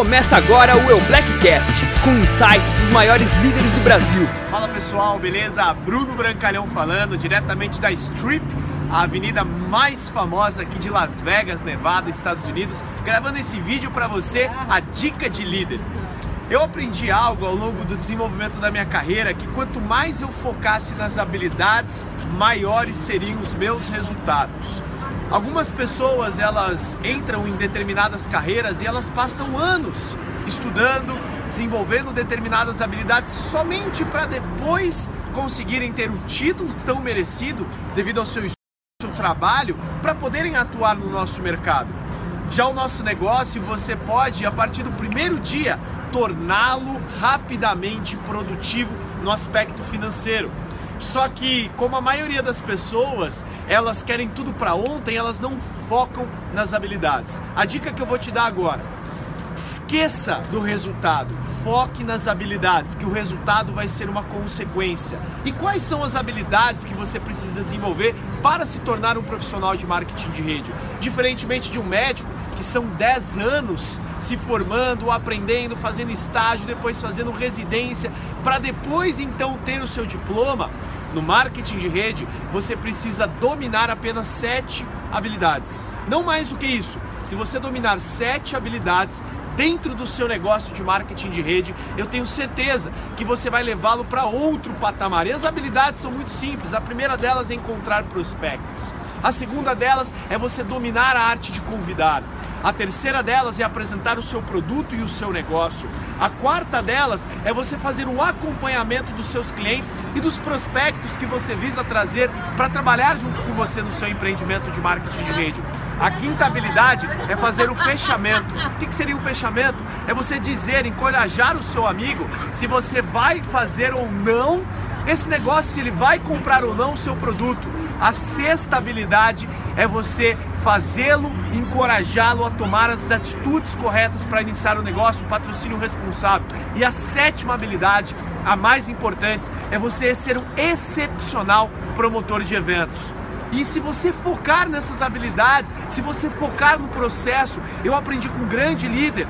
Começa agora o Eu Blackcast, com insights dos maiores líderes do Brasil. Fala pessoal, beleza? Bruno Brancalhão falando diretamente da Strip, a avenida mais famosa aqui de Las Vegas, Nevada, Estados Unidos, gravando esse vídeo para você, a dica de líder. Eu aprendi algo ao longo do desenvolvimento da minha carreira que quanto mais eu focasse nas habilidades, maiores seriam os meus resultados. Algumas pessoas elas entram em determinadas carreiras e elas passam anos estudando, desenvolvendo determinadas habilidades somente para depois conseguirem ter o título tão merecido devido ao seu, seu trabalho para poderem atuar no nosso mercado. Já o nosso negócio, você pode, a partir do primeiro dia, torná-lo rapidamente produtivo no aspecto financeiro. Só que, como a maioria das pessoas, elas querem tudo para ontem, elas não focam nas habilidades. A dica que eu vou te dar agora: esqueça do resultado, foque nas habilidades, que o resultado vai ser uma consequência. E quais são as habilidades que você precisa desenvolver para se tornar um profissional de marketing de rede? Diferentemente de um médico, que são 10 anos se formando, aprendendo, fazendo estágio, depois fazendo residência, para depois então ter o seu diploma. No marketing de rede, você precisa dominar apenas sete habilidades. Não mais do que isso. Se você dominar sete habilidades, dentro do seu negócio de marketing de rede, eu tenho certeza que você vai levá-lo para outro patamar. E as habilidades são muito simples. A primeira delas é encontrar prospectos. A segunda delas é você dominar a arte de convidar. A terceira delas é apresentar o seu produto e o seu negócio. A quarta delas é você fazer o acompanhamento dos seus clientes e dos prospectos que você visa trazer para trabalhar junto com você no seu empreendimento de marketing de rede. A quinta habilidade é fazer o fechamento. O que seria o fechamento? É você dizer, encorajar o seu amigo se você vai fazer ou não esse negócio, se ele vai comprar ou não o seu produto. A sexta habilidade é você fazê-lo, encorajá-lo a tomar as atitudes corretas para iniciar o negócio, o patrocínio responsável. E a sétima habilidade, a mais importante, é você ser um excepcional promotor de eventos. E se você focar nessas habilidades, se você focar no processo, eu aprendi com um grande líder,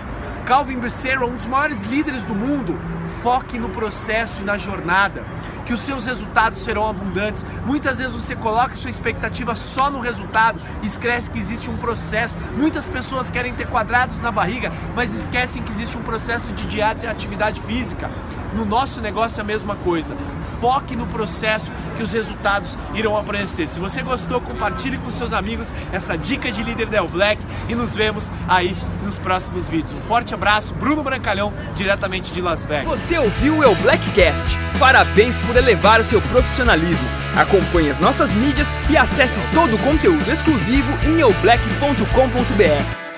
Calvin Bracero, um dos maiores líderes do mundo, foque no processo e na jornada, que os seus resultados serão abundantes. Muitas vezes você coloca sua expectativa só no resultado e esquece que existe um processo. Muitas pessoas querem ter quadrados na barriga, mas esquecem que existe um processo de dieta e atividade física. No nosso negócio é a mesma coisa. Foque no processo que os resultados irão aparecer. Se você gostou, compartilhe com seus amigos essa dica de líder Del Black e nos vemos aí nos próximos vídeos. Um forte abraço, Bruno Brancalhão, diretamente de Las Vegas. Você ouviu o El Blackcast? Parabéns por elevar o seu profissionalismo. Acompanhe as nossas mídias e acesse todo o conteúdo exclusivo em eublack.com.br.